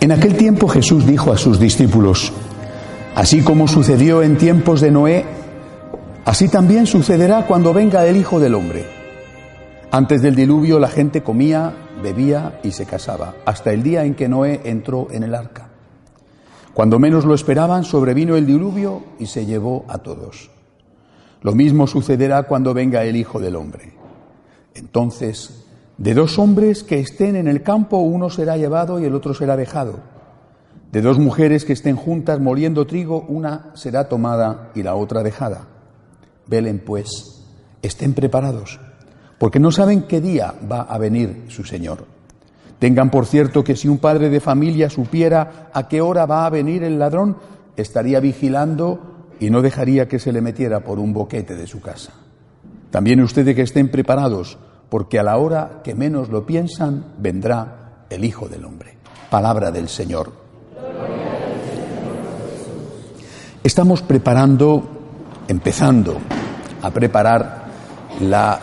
En aquel tiempo Jesús dijo a sus discípulos, así como sucedió en tiempos de Noé, así también sucederá cuando venga el Hijo del Hombre. Antes del diluvio la gente comía, bebía y se casaba, hasta el día en que Noé entró en el arca. Cuando menos lo esperaban, sobrevino el diluvio y se llevó a todos. Lo mismo sucederá cuando venga el Hijo del Hombre. Entonces de dos hombres que estén en el campo, uno será llevado y el otro será dejado. De dos mujeres que estén juntas moliendo trigo, una será tomada y la otra dejada. Velen, pues, estén preparados, porque no saben qué día va a venir su Señor. Tengan por cierto que si un padre de familia supiera a qué hora va a venir el ladrón, estaría vigilando y no dejaría que se le metiera por un boquete de su casa. También ustedes que estén preparados, porque a la hora que menos lo piensan vendrá el Hijo del Hombre. Palabra del Señor. Estamos preparando, empezando a preparar la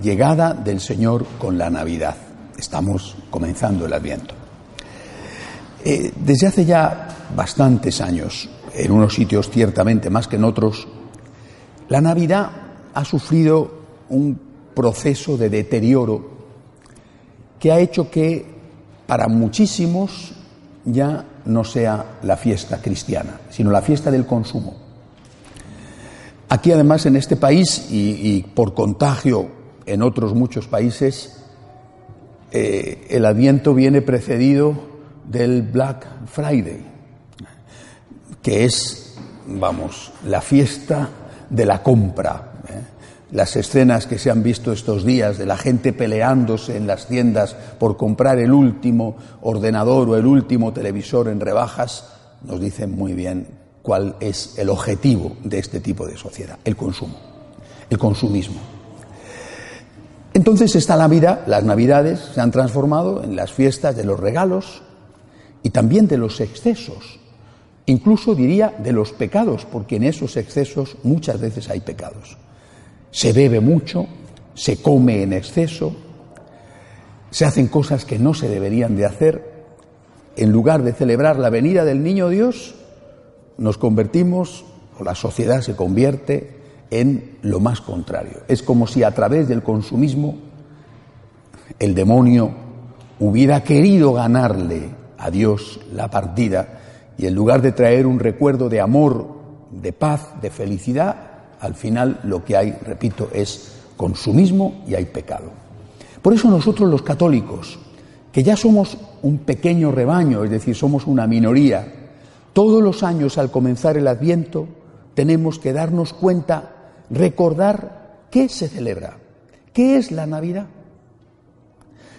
llegada del Señor con la Navidad. Estamos comenzando el Adviento. Eh, desde hace ya bastantes años, en unos sitios ciertamente más que en otros, la Navidad ha sufrido un proceso de deterioro que ha hecho que para muchísimos ya no sea la fiesta cristiana, sino la fiesta del consumo. Aquí además en este país y, por contagio en otros muchos países, eh, el adviento viene precedido del Black Friday, que es, vamos, la fiesta de la compra, las escenas que se han visto estos días de la gente peleándose en las tiendas por comprar el último ordenador o el último televisor en rebajas, nos dicen muy bien cuál es el objetivo de este tipo de sociedad, el consumo, el consumismo. Entonces esta Navidad, las Navidades se han transformado en las fiestas de los regalos y también de los excesos, incluso diría de los pecados, porque en esos excesos muchas veces hay pecados se bebe mucho, se come en exceso, se hacen cosas que no se deberían de hacer. En lugar de celebrar la venida del niño Dios, nos convertimos, o la sociedad se convierte en lo más contrario. Es como si a través del consumismo el demonio hubiera querido ganarle a Dios la partida y en lugar de traer un recuerdo de amor, de paz, de felicidad, al final lo que hay, repito, es consumismo y hay pecado. Por eso nosotros los católicos, que ya somos un pequeño rebaño, es decir, somos una minoría, todos los años al comenzar el Adviento tenemos que darnos cuenta, recordar qué se celebra, qué es la Navidad.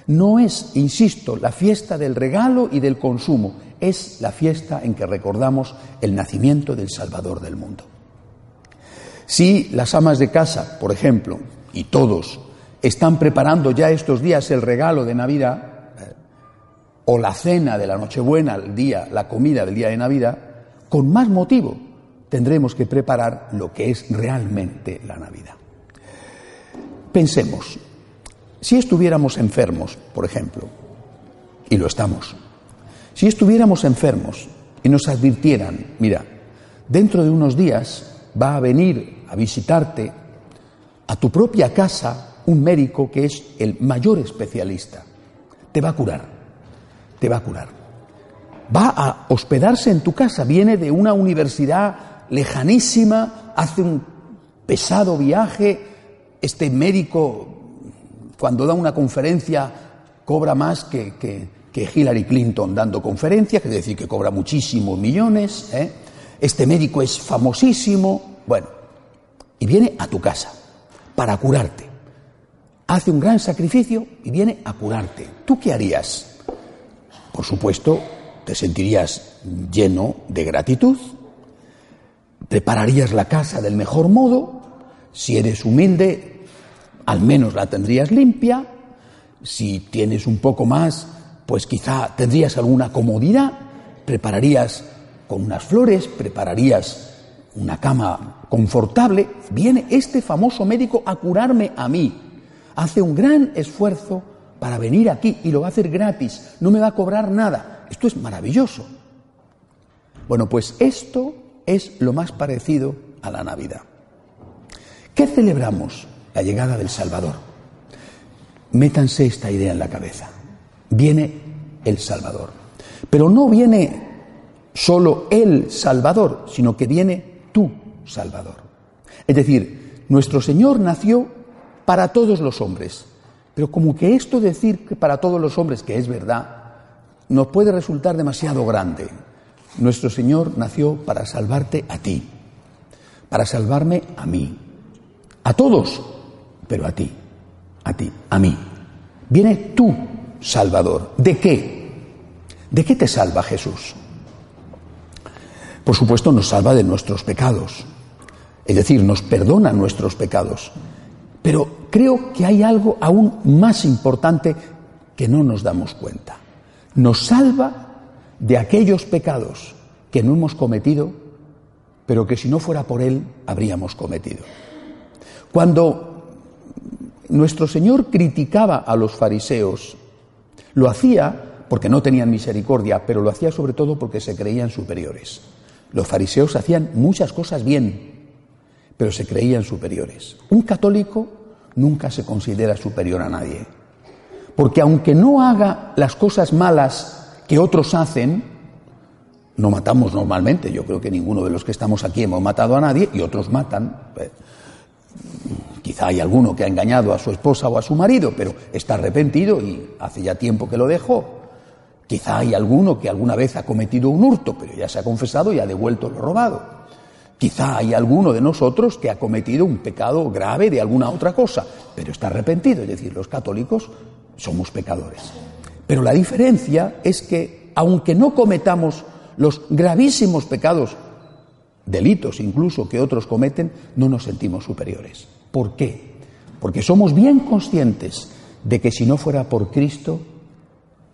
No es, insisto, la fiesta del regalo y del consumo, es la fiesta en que recordamos el nacimiento del Salvador del mundo. Si las amas de casa, por ejemplo, y todos, están preparando ya estos días el regalo de Navidad, eh, o la cena de la Nochebuena, el día, la comida del día de Navidad, con más motivo tendremos que preparar lo que es realmente la Navidad. Pensemos, si estuviéramos enfermos, por ejemplo, y lo estamos, si estuviéramos enfermos y nos advirtieran, mira, dentro de unos días va a venir a visitarte a tu propia casa un médico que es el mayor especialista. Te va a curar, te va a curar. Va a hospedarse en tu casa, viene de una universidad lejanísima, hace un pesado viaje, este médico cuando da una conferencia cobra más que, que, Hillary Clinton dando conferencias, es decir, que cobra muchísimos millones. ¿eh? Este médico es famosísimo. Bueno, y viene a tu casa para curarte. Hace un gran sacrificio y viene a curarte. ¿Tú qué harías? Por supuesto, te sentirías lleno de gratitud, prepararías la casa del mejor modo, si eres humilde, al menos la tendrías limpia, si tienes un poco más, pues quizá tendrías alguna comodidad, prepararías con unas flores, prepararías una cama confortable. Viene este famoso médico a curarme a mí. Hace un gran esfuerzo para venir aquí y lo va a hacer gratis, no me va a cobrar nada. Esto es maravilloso. Bueno, pues esto es lo más parecido a la Navidad. ¿Qué celebramos? La llegada del Salvador. Métanse esta idea en la cabeza. Viene el Salvador. Pero no viene solo el Salvador, sino que viene tu Salvador. Es decir, nuestro Señor nació para todos los hombres. Pero como que esto decir que para todos los hombres, que es verdad, nos puede resultar demasiado grande. Nuestro Señor nació para salvarte a ti, para salvarme a mí, a todos, pero a ti, a ti, a mí. Viene tú, Salvador. ¿De qué? ¿De qué te salva Jesús? Por supuesto nos salva de nuestros pecados, es decir, nos perdona nuestros pecados. Pero creo que hay algo aún más importante que no nos damos cuenta. Nos salva de aquellos pecados que no hemos cometido, pero que si no fuera por Él habríamos cometido. Cuando nuestro Señor criticaba a los fariseos, lo hacía porque no tenían misericordia, pero lo hacía sobre todo porque se creían superiores. Los fariseos hacían muchas cosas bien, pero se creían superiores. Un católico nunca se considera superior a nadie, porque aunque no haga las cosas malas que otros hacen, no matamos normalmente, yo creo que ninguno de los que estamos aquí hemos matado a nadie y otros matan. Eh, quizá hay alguno que ha engañado a su esposa o a su marido, pero está arrepentido y hace ya tiempo que lo dejó. Quizá hay alguno que alguna vez ha cometido un hurto, pero ya se ha confesado y ha devuelto lo robado. Quizá hay alguno de nosotros que ha cometido un pecado grave de alguna otra cosa, pero está arrepentido. Es decir, los católicos somos pecadores. Pero la diferencia es que, aunque no cometamos los gravísimos pecados, delitos incluso que otros cometen, no nos sentimos superiores. ¿Por qué? Porque somos bien conscientes de que si no fuera por Cristo,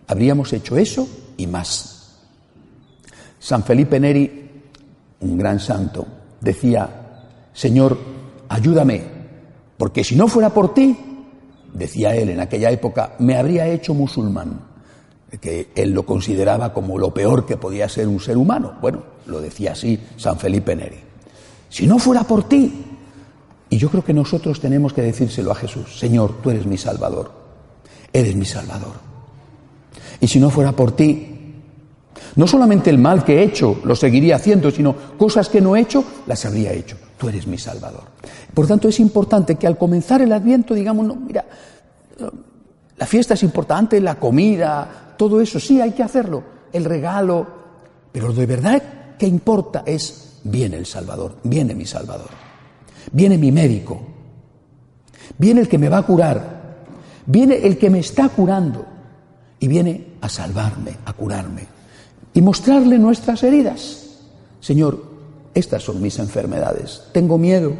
habríamos hecho eso y más. San Felipe Neri, un gran santo, decía, Señor, ayúdame, porque si no fuera por ti, decía él en aquella época, me habría hecho musulmán, que él lo consideraba como lo peor que podía ser un ser humano. Bueno, lo decía así San Felipe Neri. Si no fuera por ti, y yo creo que nosotros tenemos que decírselo a Jesús, Señor, tú eres mi Salvador, eres mi Salvador. Y si no fuera por ti, no solamente el mal que he hecho lo seguiría haciendo, sino cosas que no he hecho las habría hecho. Tú eres mi Salvador. Por tanto, es importante que al comenzar el Adviento digamos, no, mira, la fiesta es importante, la comida, todo eso, sí, hay que hacerlo, el regalo, pero de verdad que importa es, viene el Salvador, viene mi Salvador, viene mi médico, viene el que me va a curar, viene el que me está curando y viene a salvarme, a curarme y mostrarle nuestras heridas. Señor, estas son mis enfermedades. Tengo miedo.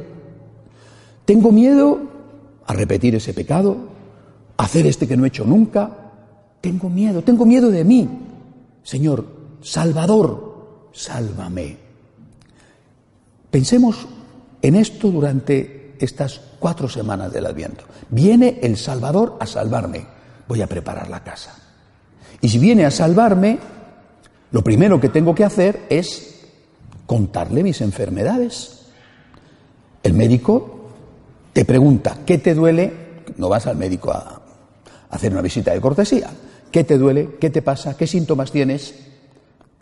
Tengo miedo a repetir ese pecado, a hacer este que no he hecho nunca. Tengo miedo, tengo miedo de mí. Señor, Salvador, sálvame. Pensemos en esto durante estas cuatro semanas del Adviento. Viene el Salvador a salvarme. Voy a preparar la casa. Y si viene a salvarme, lo primero que tengo que hacer es contarle mis enfermedades. El médico te pregunta, ¿qué te duele? No vas al médico a hacer una visita de cortesía. ¿Qué te duele? ¿Qué te pasa? ¿Qué síntomas tienes?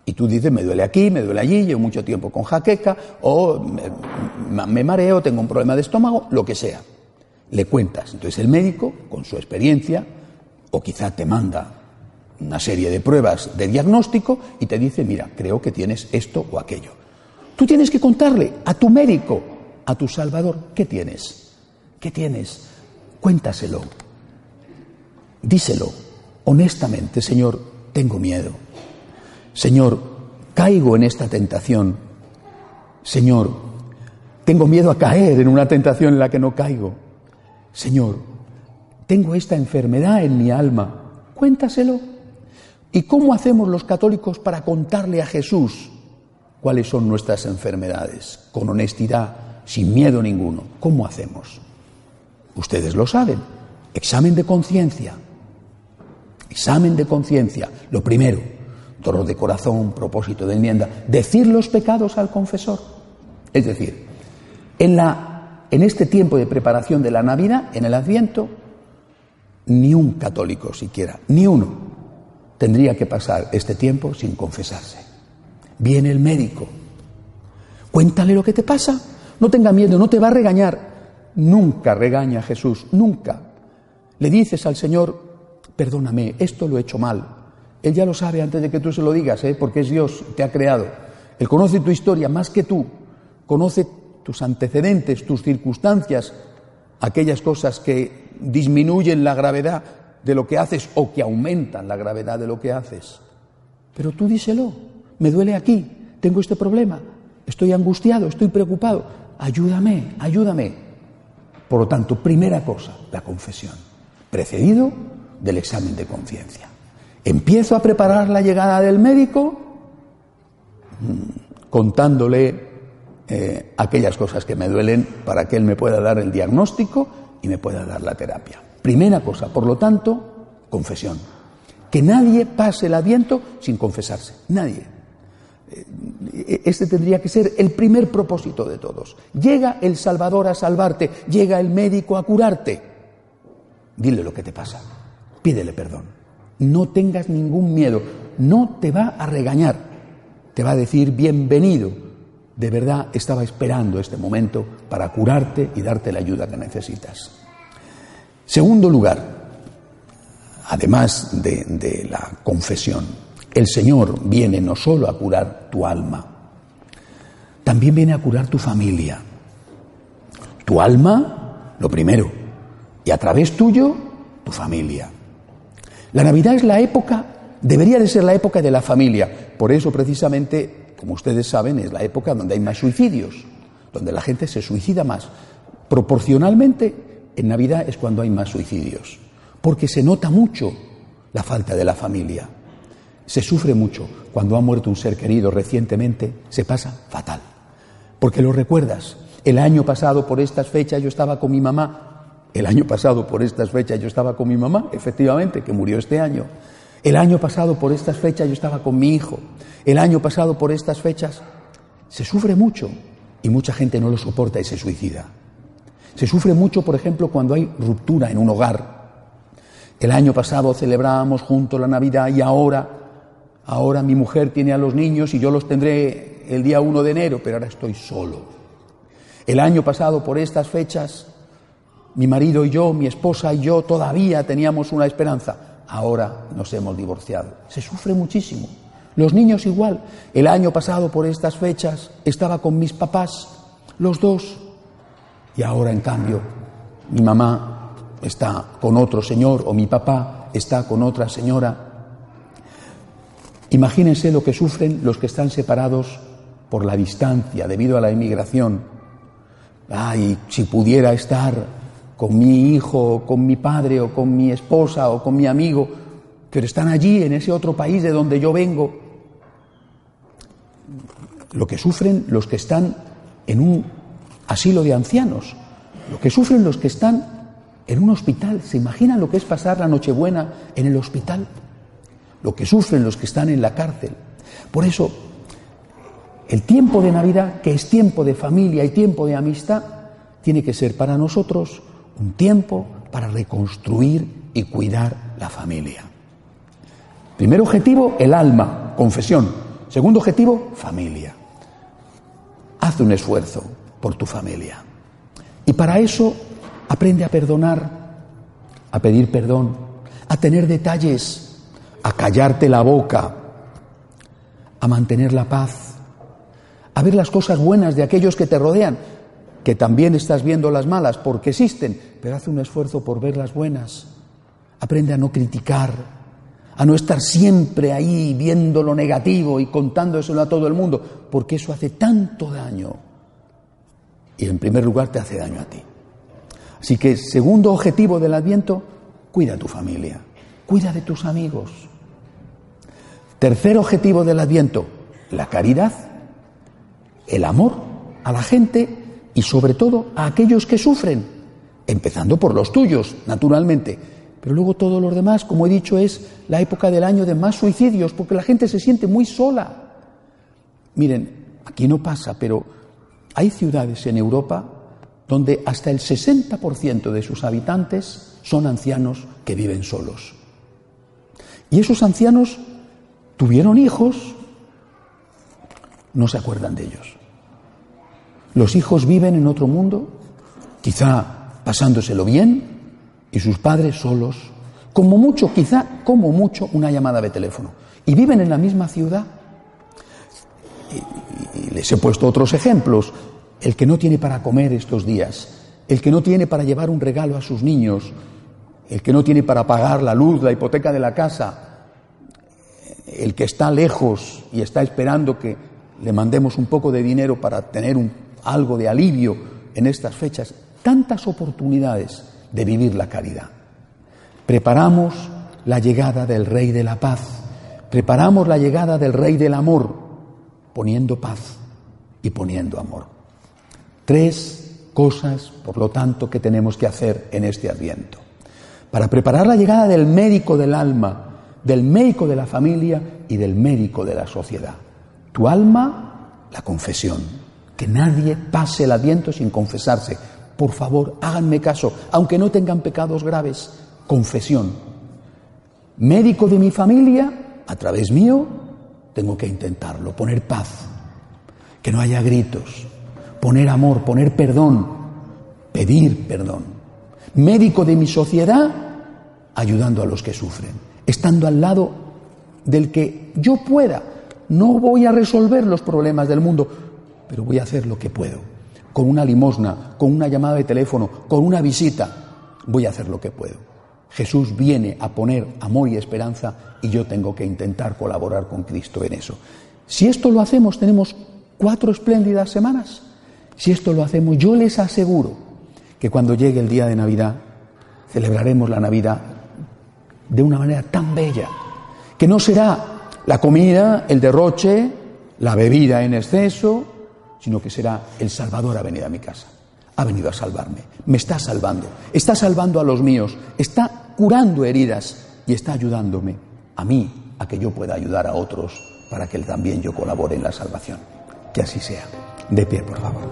Y tú dices, me duele aquí, me duele allí, llevo mucho tiempo con jaqueca, o me, mareo, tengo un problema de estómago, lo que sea. Le cuentas. Entonces el médico, con su experiencia, o quizá te manda una serie de pruebas de diagnóstico y te dice, mira, creo que tienes esto o aquello. Tú tienes que contarle a tu médico, a tu Salvador, ¿qué tienes? ¿Qué tienes? Cuéntaselo. Díselo honestamente, Señor, tengo miedo. Señor, caigo en esta tentación. Señor, tengo miedo a caer en una tentación en la que no caigo. Señor, tengo esta enfermedad en mi alma. Cuéntaselo. ¿Y cómo hacemos los católicos para contarle a Jesús cuáles son nuestras enfermedades? Con honestidad, sin miedo ninguno. ¿Cómo hacemos? Ustedes lo saben. Examen de conciencia. Examen de conciencia. Lo primero, dolor de corazón, propósito de enmienda. Decir los pecados al confesor. Es decir, en, la, en este tiempo de preparación de la Navidad, en el Adviento, ni un católico siquiera, ni uno, tendría que pasar este tiempo sin confesarse. Viene el médico, cuéntale lo que te pasa, no tenga miedo, no te va a regañar. Nunca regaña a Jesús, nunca. Le dices al Señor, perdóname, esto lo he hecho mal. Él ya lo sabe antes de que tú se lo digas, ¿eh? porque es Dios, te ha creado. Él conoce tu historia más que tú, conoce tus antecedentes, tus circunstancias, aquellas cosas que disminuyen la gravedad de lo que haces o que aumentan la gravedad de lo que haces. Pero tú díselo, me duele aquí, tengo este problema, estoy angustiado, estoy preocupado, ayúdame, ayúdame. Por lo tanto, primera cosa, la confesión, precedido del examen de conciencia. Empiezo a preparar la llegada del médico mm, contándole eh, aquellas cosas que me duelen para que él me pueda dar el diagnóstico y me pueda dar la terapia. Primera cosa, por lo tanto, confesión. Que nadie pase el adviento sin confesarse. Nadie. Eh, este tendría que ser el primer propósito de todos. Llega el Salvador a salvarte, llega el médico a curarte. Dile lo que te pasa, pídele perdón. No tengas ningún miedo, no te va a regañar, te va a decir bienvenido. De verdad estaba esperando este momento para curarte y darte la ayuda que necesitas. Segundo lugar, además de, la confesión, el Señor viene no solo a curar tu alma, también viene a curar tu familia. Tu alma, lo primero, y a través tuyo, tu familia. La Navidad es la época, debería de ser la época de la familia. Por eso, precisamente, como ustedes saben, es la época donde hay más suicidios, donde la gente se suicida más. Proporcionalmente en Navidad es cuando hay más suicidios, porque se nota mucho la falta de la familia. Se sufre mucho. Cuando ha muerto un ser querido recientemente, se pasa fatal. Porque lo recuerdas. El año pasado, por estas fechas, yo estaba con mi mamá. El año pasado, por estas fechas, yo estaba con mi mamá, efectivamente, que murió este año. El año pasado, por estas fechas, yo estaba con mi hijo. El año pasado, por estas fechas, se sufre mucho y mucha gente no lo soporta y se suicida. Se sufre mucho, por ejemplo, cuando hay ruptura en un hogar. El año pasado celebrábamos juntos la Navidad y ahora, ahora mi mujer tiene a los niños y yo los tendré el día 1 de enero, pero ahora estoy solo. El año pasado, por estas fechas, mi marido y yo, mi esposa y yo todavía teníamos una esperanza. Ahora nos hemos divorciado. Se sufre muchísimo. Los niños igual. El año pasado, por estas fechas, estaba con mis papás, los dos, y ahora, en cambio, mi mamá está con otro señor o mi papá está con otra señora. Imagínense lo que sufren los que están separados por la distancia debido a la emigración. Ay, si pudiera estar con mi hijo, con mi padre o con mi esposa o con mi amigo, pero están allí en ese otro país de donde yo vengo. Lo que sufren los que están en un asilo de ancianos, lo que sufren los que están en un hospital. ¿Se imaginan lo que es pasar la Nochebuena en el hospital? Lo que sufren los que están en la cárcel. Por eso, el tiempo de Navidad, que es tiempo de familia y tiempo de amistad, tiene que ser para nosotros un tiempo para reconstruir y cuidar la familia. Primer objetivo, el alma, confesión. Segundo objetivo, familia. Haz un esfuerzo por tu familia. Y para eso aprende a perdonar, a pedir perdón, a tener detalles, a callarte la boca, a mantener la paz, a ver las cosas buenas de aquellos que te rodean. que también estás viendo las malas porque existen, pero haz un esfuerzo por ver las buenas. Aprende a no criticar, a no estar siempre ahí viendo lo negativo y contándoselo a todo el mundo, porque eso hace tanto daño. Y en primer lugar te hace daño a ti. Así que, segundo objetivo del Adviento, cuida a tu familia, cuida de tus amigos. Tercer objetivo del Adviento, la caridad, el amor a la gente y sobre todo a aquellos que sufren, empezando por los tuyos, naturalmente. Pero luego todos los demás, como he dicho, es la época del año de más suicidios, porque la gente se siente muy sola. Miren, aquí no pasa, pero hay ciudades en Europa donde hasta el 60% de sus habitantes son ancianos que viven solos. Y esos ancianos tuvieron hijos, no se acuerdan de ellos. Los hijos viven en otro mundo, quizá pasándoselo bien, y sus padres solos, como mucho, quizá como mucho, una llamada de teléfono. Y viven en la misma ciudad. Les he puesto otros ejemplos. El que no tiene para comer estos días, el que no tiene para llevar un regalo a sus niños, el que no tiene para pagar la luz, la hipoteca de la casa, el que está lejos y está esperando que le mandemos un poco de dinero para tener algo de alivio en estas fechas, tantas oportunidades de vivir la caridad. Preparamos la llegada del Rey de la Paz, preparamos la llegada del Rey del Amor, poniendo paz y poniendo amor. Tres cosas, por lo tanto, que tenemos que hacer en este adviento. Para preparar la llegada del médico del alma, del médico de la familia y del médico de la sociedad. Tu alma, la confesión, que nadie pase el adviento sin confesarse. Por favor, háganme caso, aunque no tengan pecados graves, confesión. Médico de mi familia, a través mío, tengo que intentarlo, poner paz, que no haya gritos, poner amor, poner perdón, pedir perdón. Médico de mi sociedad, ayudando a los que sufren, estando al lado del que yo pueda. No voy a resolver los problemas del mundo, pero voy a hacer lo que puedo. Con una limosna, con una llamada de teléfono, con una visita, voy a hacer lo que puedo. Jesús viene a poner amor y esperanza y yo tengo que intentar colaborar con Cristo en eso. Si esto lo hacemos, tenemos cuatro espléndidas semanas. Si esto lo hacemos, yo les aseguro que cuando llegue el día de Navidad, celebraremos la Navidad de una manera tan bella, que no será la comida, el derroche, la bebida en exceso, sino que será el Salvador ha venido a mi casa. Ha venido a salvarme. Me está salvando. Está salvando a los míos. Está curando heridas y está ayudándome a mí a que yo pueda ayudar a otros para que también yo colabore en la salvación. Que así sea. De pie, por favor.